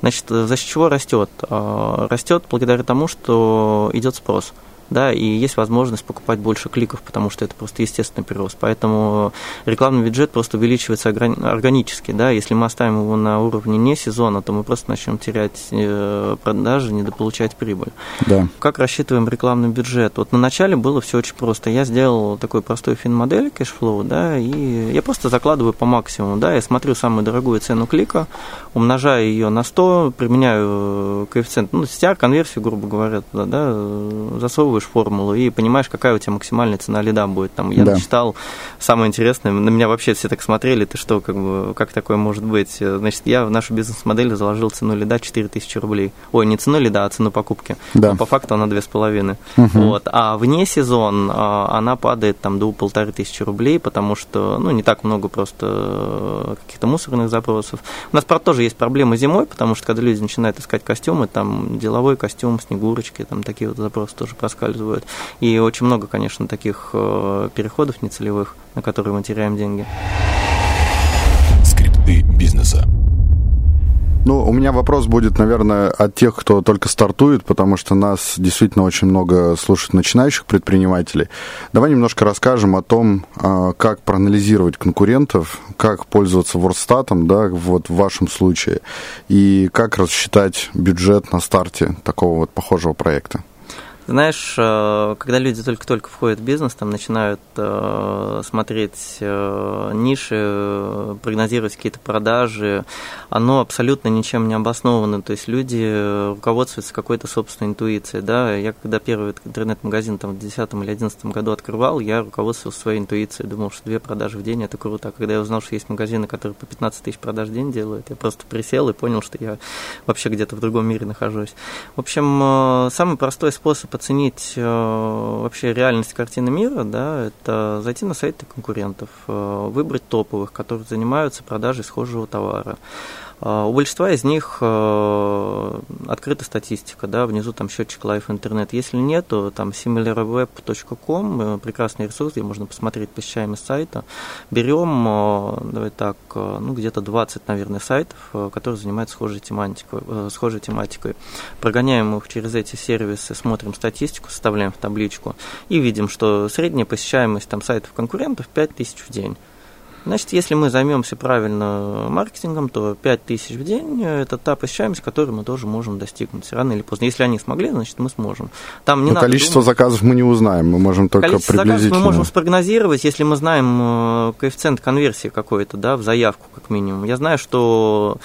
Значит, э, за счет чего растет? Э, растет благодаря тому, что идет спрос да, и есть возможность покупать больше кликов, потому что это просто естественный прирост. Поэтому рекламный бюджет просто увеличивается органически, да, если мы оставим его на уровне не сезона, то мы просто начнем терять э, продажи, недополучать прибыль. Да. Как рассчитываем рекламный бюджет? Вот на начале было все очень просто. Я сделал такой простой фин-модель cash flow, да, и я просто закладываю по максимуму, да, я смотрю самую дорогую цену клика, умножаю ее на 100, применяю коэффициент, ну, CTR, конверсию, грубо говоря, да, да засовываю придумываешь формулу и понимаешь, какая у тебя максимальная цена лида будет. Там я да. читал самое интересное, на меня вообще все так смотрели, ты что, как бы, как такое может быть? Значит, я в нашу бизнес-модель заложил цену лида 4000 рублей. Ой, не цену лида, а цену покупки. Да. Но по факту она 2500. Угу. Вот. А вне сезон а, она падает там до полторы тысячи рублей, потому что, ну, не так много просто э, каких-то мусорных запросов. У нас, правда, тоже есть проблемы зимой, потому что когда люди начинают искать костюмы, там деловой костюм, снегурочки, там такие вот запросы тоже проскальзывают используют. И очень много, конечно, таких э, переходов нецелевых, на которые мы теряем деньги. Скрипты бизнеса. Ну, у меня вопрос будет, наверное, от тех, кто только стартует, потому что нас действительно очень много слушает начинающих предпринимателей. Давай немножко расскажем о том, а, как проанализировать конкурентов, как пользоваться вордстатом, да, вот в вашем случае, и как рассчитать бюджет на старте такого вот похожего проекта. Знаешь, э, когда люди только-только входят в бизнес, там начинают э, смотреть э, ниши, прогнозировать какие-то продажи, оно абсолютно ничем не обосновано. То есть люди руководствуются какой-то собственной интуицией. Да? Я когда первый интернет-магазин там, в 2010 или 2011 году открывал, я руководствовался своей интуицией. Думал, что две продажи в день – это круто. А когда я узнал, что есть магазины, которые по 15 тысяч продаж в день делают, я просто присел и понял, что я вообще где-то в другом мире нахожусь. В общем, самый простой способ оценить э, вообще реальность картины мира, да, это зайти на сайты конкурентов, э, выбрать топовых, которые занимаются продажей схожего товара у большинства из них э, открыта статистика, да, внизу там счетчик Live Интернет. Если нет, то там similarweb.com, э, прекрасный ресурс, где можно посмотреть посещаемость сайта. Берем, э, давай так, ну где-то 20, наверное, сайтов, которые занимаются схожей тематикой, схожей тематикой. Прогоняем их через эти сервисы, смотрим статистику, составляем в табличку и видим, что средняя посещаемость там сайтов конкурентов 5000 в день. Значит, если мы займемся правильно маркетингом, то 5000 в день – это та посещаемость, которую мы тоже можем достигнуть рано или поздно. Если они смогли, значит, мы сможем. Там не Но количество думать. заказов мы не узнаем, мы можем только количество приблизительно. заказов мы можем спрогнозировать, если мы знаем э, коэффициент конверсии какой-то, да, в заявку как минимум. Я знаю, что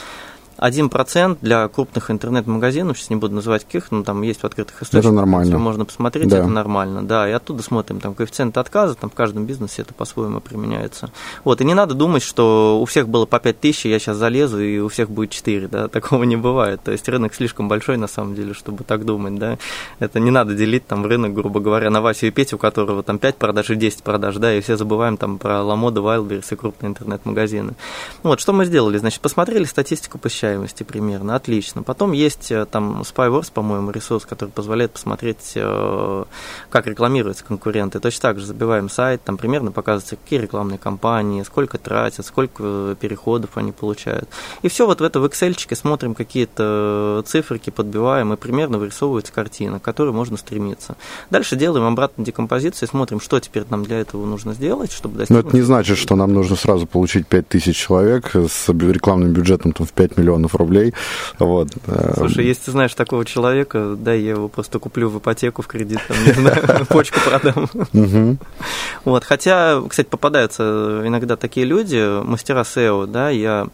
1% для крупных интернет-магазинов, сейчас не буду называть каких, но там есть в открытых источниках. Это нормально. Можно посмотреть, да. это нормально, да. И оттуда смотрим, там коэффициент отказа, там в каждом бизнесе это по-своему применяется. Вот, и не надо думать, что у всех было по 5 тысяч, я сейчас залезу, и у всех будет 4, да, [LAUGHS] такого не бывает. То есть рынок слишком большой, на самом деле, чтобы так думать, да. Это не надо делить там рынок, грубо говоря, на Васю и Петю, у которого там 5 продаж и 10 продаж, да, и все забываем там про Ламода, Wildberries и крупные интернет-магазины. Вот, что мы сделали? Значит, посмотрели статистику посещаемости посещаемости примерно, отлично. Потом есть э, там Spyworks, по-моему, ресурс, который позволяет посмотреть, э, как рекламируются конкуренты. Точно так же забиваем сайт, там примерно показывается, какие рекламные кампании, сколько тратят, сколько переходов они получают. И все вот в это в Excel смотрим какие-то циферки, подбиваем, и примерно вырисовывается картина, к которой можно стремиться. Дальше делаем обратную декомпозицию, смотрим, что теперь нам для этого нужно сделать, чтобы достигнуть... Но это не значит, что нам нужно сразу получить 5000 человек с рекламным бюджетом там, в 5 миллионов миллионов рублей. Вот. Слушай, если ты знаешь такого человека, да, я его просто куплю в ипотеку, в кредит, там, не знаю, [LAUGHS] почку продам. Вот, хотя, кстати, попадаются иногда такие люди, мастера SEO, да, я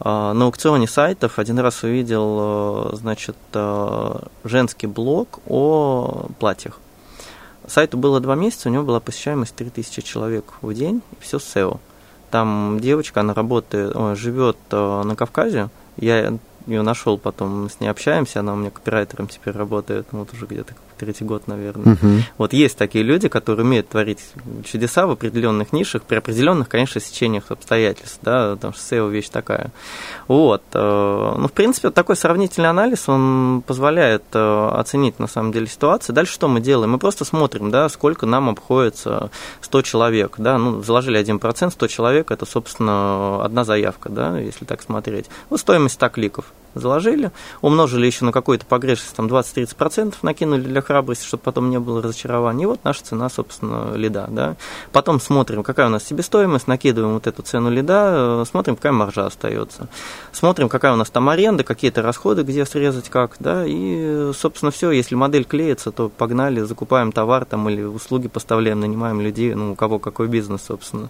а, на аукционе сайтов один раз увидел, значит, а, женский блог о платьях. Сайту было два месяца, у него была посещаемость 3000 человек в день, и все SEO. Там девочка, она работает, живет а, на Кавказе, я ее нашел потом, мы с ней общаемся, она у меня копирайтером теперь работает, вот уже где-то третий год, наверное. Uh-huh. Вот есть такие люди, которые умеют творить чудеса в определенных нишах, при определенных, конечно, сечениях обстоятельств, да, потому что SEO вещь такая. Вот. Э, ну, в принципе, такой сравнительный анализ, он позволяет э, оценить, на самом деле, ситуацию. Дальше что мы делаем? Мы просто смотрим, да, сколько нам обходится 100 человек, да, ну, заложили 1%, 100 человек, это, собственно, одна заявка, да, если так смотреть. Ну, стоимость 100 кликов заложили, умножили еще на какую-то погрешность, там 20-30% накинули для храбрости, чтобы потом не было разочарования. И вот наша цена, собственно, лида. Да? Потом смотрим, какая у нас себестоимость, накидываем вот эту цену лида, э, смотрим, какая маржа остается. Смотрим, какая у нас там аренда, какие-то расходы, где срезать как, да, и, собственно, все. Если модель клеится, то погнали, закупаем товар там или услуги поставляем, нанимаем людей, ну, у кого какой бизнес, собственно.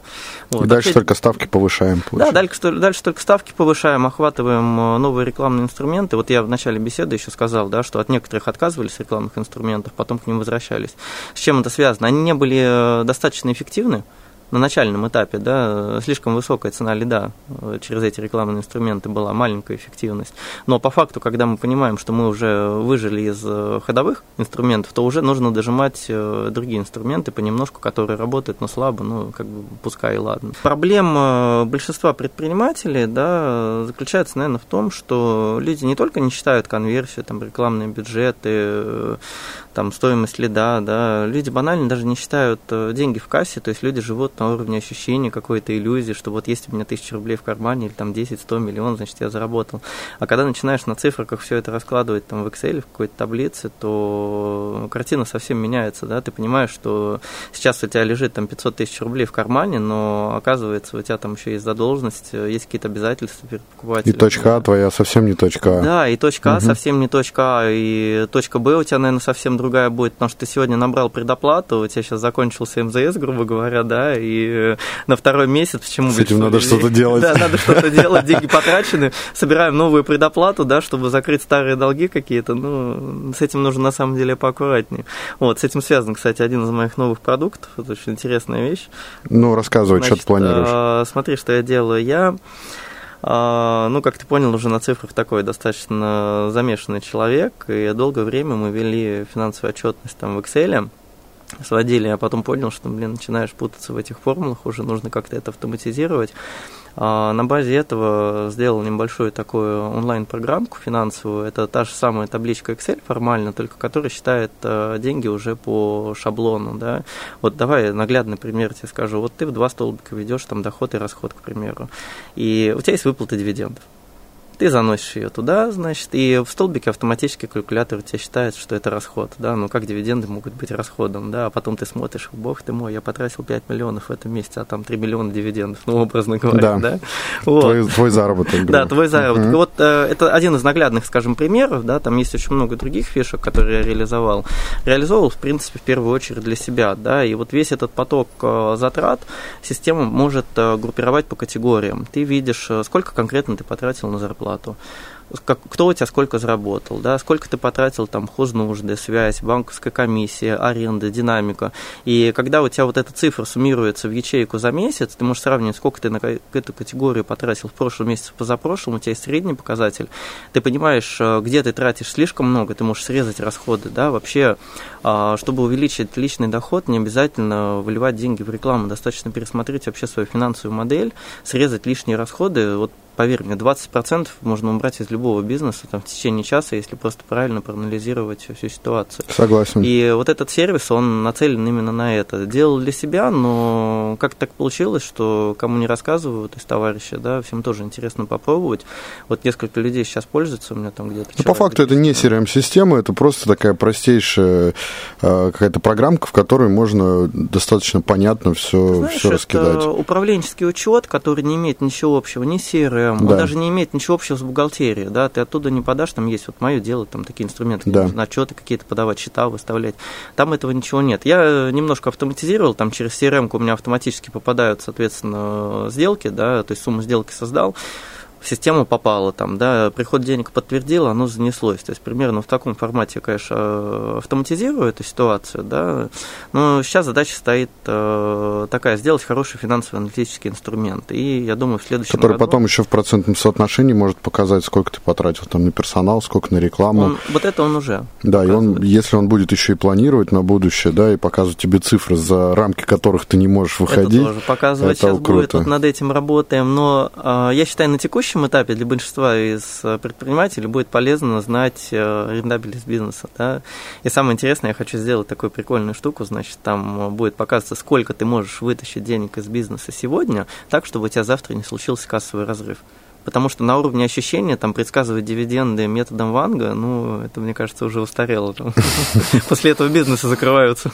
Вот. И дальше Опять... только ставки повышаем. Получается. Да, дальше, дальше только ставки повышаем, охватываем э, новые рекламные инструменты. Вот я в начале беседы еще сказал, да, что от некоторых отказывались рекламных инструментов, потом к ним возвращались. С чем это связано? Они не были э, достаточно эффективны, на начальном этапе, да, слишком высокая цена лида через эти рекламные инструменты была, маленькая эффективность. Но по факту, когда мы понимаем, что мы уже выжили из э, ходовых инструментов, то уже нужно дожимать э, другие инструменты понемножку, которые работают, но слабо, ну, как бы, пускай и ладно. Проблема большинства предпринимателей, да, заключается, наверное, в том, что люди не только не считают конверсию, там, рекламные бюджеты, э, там, стоимость лида, да, люди банально даже не считают деньги в кассе, то есть люди живут на уровне ощущения какой-то иллюзии, что вот есть у меня тысяча рублей в кармане или там 10-100 миллионов, значит, я заработал. А когда начинаешь на цифрах все это раскладывать там в Excel, в какой-то таблице, то картина совсем меняется, да, ты понимаешь, что сейчас у тебя лежит там 500 тысяч рублей в кармане, но оказывается у тебя там еще есть задолженность, есть какие-то обязательства перед покупателем. И точка А твоя совсем не точка А. Да, и точка А совсем не точка А, и точка Б у тебя, наверное, совсем другая будет, потому что ты сегодня набрал предоплату, у тебя сейчас закончился МЗС, грубо говоря, да, и и на второй месяц почему... С этим [LAUGHS] надо что-то делать. Да, надо что-то делать, деньги потрачены, собираем новую предоплату, да, чтобы закрыть старые долги какие-то, ну, с этим нужно на самом деле поаккуратнее. Вот, с этим связан, кстати, один из моих новых продуктов, это очень интересная вещь. Ну, рассказывай, Значит, что ты планируешь. А, смотри, что я делаю. Я а, ну, как ты понял, уже на цифрах такой достаточно замешанный человек, и долгое время мы вели финансовую отчетность там в Excel, сводили, а потом понял, что, блин, начинаешь путаться в этих формулах, уже нужно как-то это автоматизировать. А, на базе этого сделал небольшую такую онлайн-программку финансовую. Это та же самая табличка Excel формально, только которая считает а, деньги уже по шаблону. Да? Вот давай наглядный пример тебе скажу. Вот ты в два столбика ведешь там доход и расход, к примеру. И у тебя есть выплаты дивидендов. Ты заносишь ее туда, значит, и в столбике автоматически калькулятор у тебя считает, что это расход, да, ну как дивиденды могут быть расходом, да, а потом ты смотришь, бог ты мой, я потратил 5 миллионов в этом месяце, а там 3 миллиона дивидендов, ну, образно говоря, да. да? Вот. Твой, твой заработок. Да, твой заработок. Вот э, это один из наглядных, скажем, примеров, да, там есть очень много других фишек, которые я реализовал. Реализовал, в принципе, в первую очередь для себя, да, и вот весь этот поток э, затрат система может э, группировать по категориям. Ты видишь, сколько конкретно ты потратил на зарплату, зарплату, как, кто у тебя сколько заработал, да, сколько ты потратил там хознужды, связь, банковская комиссия, аренда, динамика. И когда у тебя вот эта цифра суммируется в ячейку за месяц, ты можешь сравнивать, сколько ты на эту категорию потратил в прошлом месяце, позапрошлом, у тебя есть средний показатель, ты понимаешь, э, где ты тратишь слишком много, ты можешь срезать расходы, да, вообще, а, чтобы увеличить личный доход, не обязательно выливать деньги в рекламу, достаточно пересмотреть вообще свою финансовую модель, срезать лишние расходы, вот поверь мне, 20% можно убрать из любого бизнеса там, в течение часа, если просто правильно проанализировать всю ситуацию. Согласен. И вот этот сервис, он нацелен именно на это. Делал для себя, но как так получилось, что кому не рассказывают из товарища, да, всем тоже интересно попробовать. Вот несколько людей сейчас пользуются у меня там где-то. Ну, по факту это не CRM-система, это просто такая простейшая э, какая-то программка, в которой можно достаточно понятно все, Знаешь, все раскидать. Это управленческий учет, который не имеет ничего общего ни с CRM, да. он даже не имеет ничего общего с бухгалтерией, да, ты оттуда не подашь, там есть вот мое дело, там такие инструменты, да. отчеты какие-то подавать, счета выставлять, там этого ничего нет. Я немножко автоматизировал, там через CRM у меня автоматически попадают, соответственно, сделки, да, то есть сумму сделки создал, в систему попало, там, да, приход денег подтвердил, оно занеслось. То есть примерно в таком формате, конечно, автоматизирую эту ситуацию, да, но сейчас задача стоит э, такая, сделать хороший финансовый аналитический инструмент. И я думаю, в следующем Который году... потом еще в процентном соотношении может показать, сколько ты потратил там на персонал, сколько на рекламу. Он, вот это он уже Да, показывает. и он, если он будет еще и планировать на будущее, да, и показывать тебе цифры, за рамки которых ты не можешь выходить. Это тоже показывать это сейчас круто. будет, вот над этим работаем, но э, я считаю, на текущий текущем этапе для большинства из э, предпринимателей будет полезно знать э, рентабельность бизнеса. Да? И самое интересное, я хочу сделать такую прикольную штуку, значит, там будет показываться, сколько ты можешь вытащить денег из бизнеса сегодня, так, чтобы у тебя завтра не случился кассовый разрыв потому что на уровне ощущения там предсказывать дивиденды методом Ванга, ну, это, мне кажется, уже устарело. [LAUGHS] После этого бизнесы закрываются.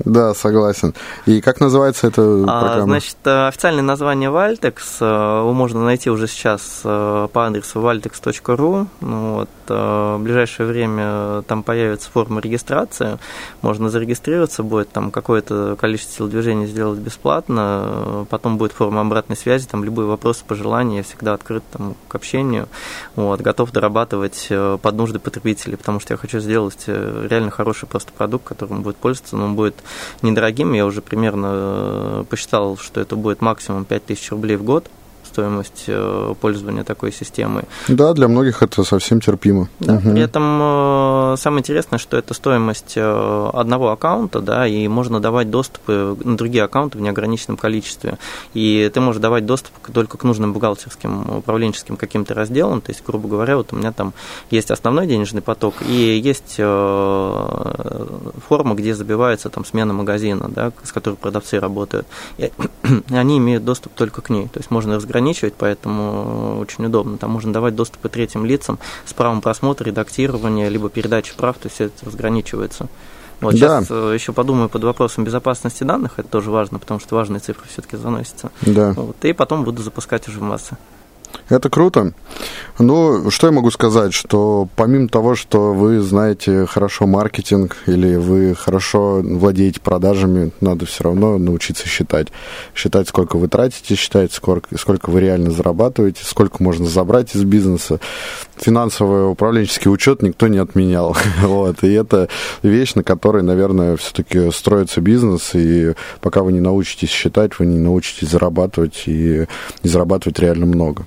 Да, согласен. И как называется эта а, программа? Значит, э, официальное название Valtex э, его можно найти уже сейчас э, по адресу valtex.ru. Ну вот, в ближайшее время там появится форма регистрации, можно зарегистрироваться, будет там какое-то количество телодвижений сделать бесплатно, потом будет форма обратной связи, там любые вопросы, пожелания, я всегда открыт там, к общению, вот, готов дорабатывать э, под нужды потребителей, потому что я хочу сделать э, реально хороший просто продукт, которым будет пользоваться, но он будет недорогим, я уже примерно э, посчитал, что это будет максимум 5000 рублей в год, стоимость э, пользования такой системой. Да, для многих это совсем терпимо. Да, угу. При этом э, самое интересное, что это стоимость э, одного аккаунта, да, и можно давать доступ на другие аккаунты в неограниченном количестве. И ты можешь давать доступ только к нужным бухгалтерским, управленческим каким-то разделам. То есть, грубо говоря, вот у меня там есть основной денежный поток и есть форма, где забивается там смена магазина, да, с которой продавцы работают. И [CLEARS THROAT] они имеют доступ только к ней. То есть можно разграничить ограничивать, поэтому очень удобно. Там можно давать доступ и третьим лицам с правом просмотра, редактирования, либо передачи прав, то есть это разграничивается. Вот да. сейчас э, еще подумаю под вопросом безопасности данных, это тоже важно, потому что важные цифры все-таки заносятся. Да. Вот, и потом буду запускать уже в массы. Это круто. Ну, что я могу сказать, что помимо того, что вы знаете хорошо маркетинг или вы хорошо владеете продажами, надо все равно научиться считать. Считать, сколько вы тратите, считать, сколько, сколько вы реально зарабатываете, сколько можно забрать из бизнеса. Финансовый управленческий учет никто не отменял. [LAUGHS] вот. И это вещь, на которой, наверное, все-таки строится бизнес, и пока вы не научитесь считать, вы не научитесь зарабатывать и, и зарабатывать реально много.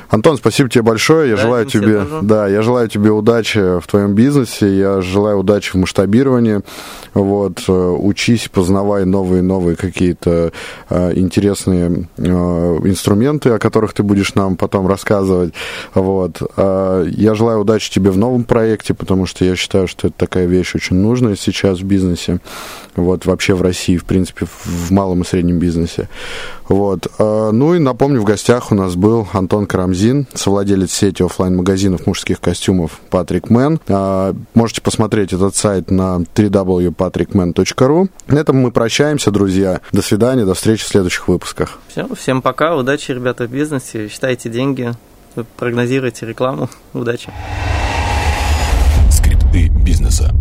Антон, спасибо тебе большое. Я да, желаю тебе, да, я желаю тебе удачи в твоем бизнесе. Я желаю удачи в масштабировании. Вот, э, учись, познавай новые-новые какие-то э, интересные э, инструменты, о которых ты будешь нам потом рассказывать. Вот. Э, я желаю удачи тебе в новом проекте, потому что я считаю, что это такая вещь очень нужная сейчас в бизнесе. Вот, вообще в России, в принципе, в малом и среднем бизнесе. Вот. Э, ну и напомню, в гостях у нас был Антон Карамзин, совладелец сети офлайн магазинов мужских костюмов Патрик Мэн. Э, можете посмотреть этот сайт на www.patrickman.ru. На этом мы прощаемся, друзья. До свидания, до встречи в следующих выпусках. Все, всем пока, удачи, ребята, в бизнесе, считайте деньги, прогнозируйте рекламу, удачи. Скрипты бизнеса.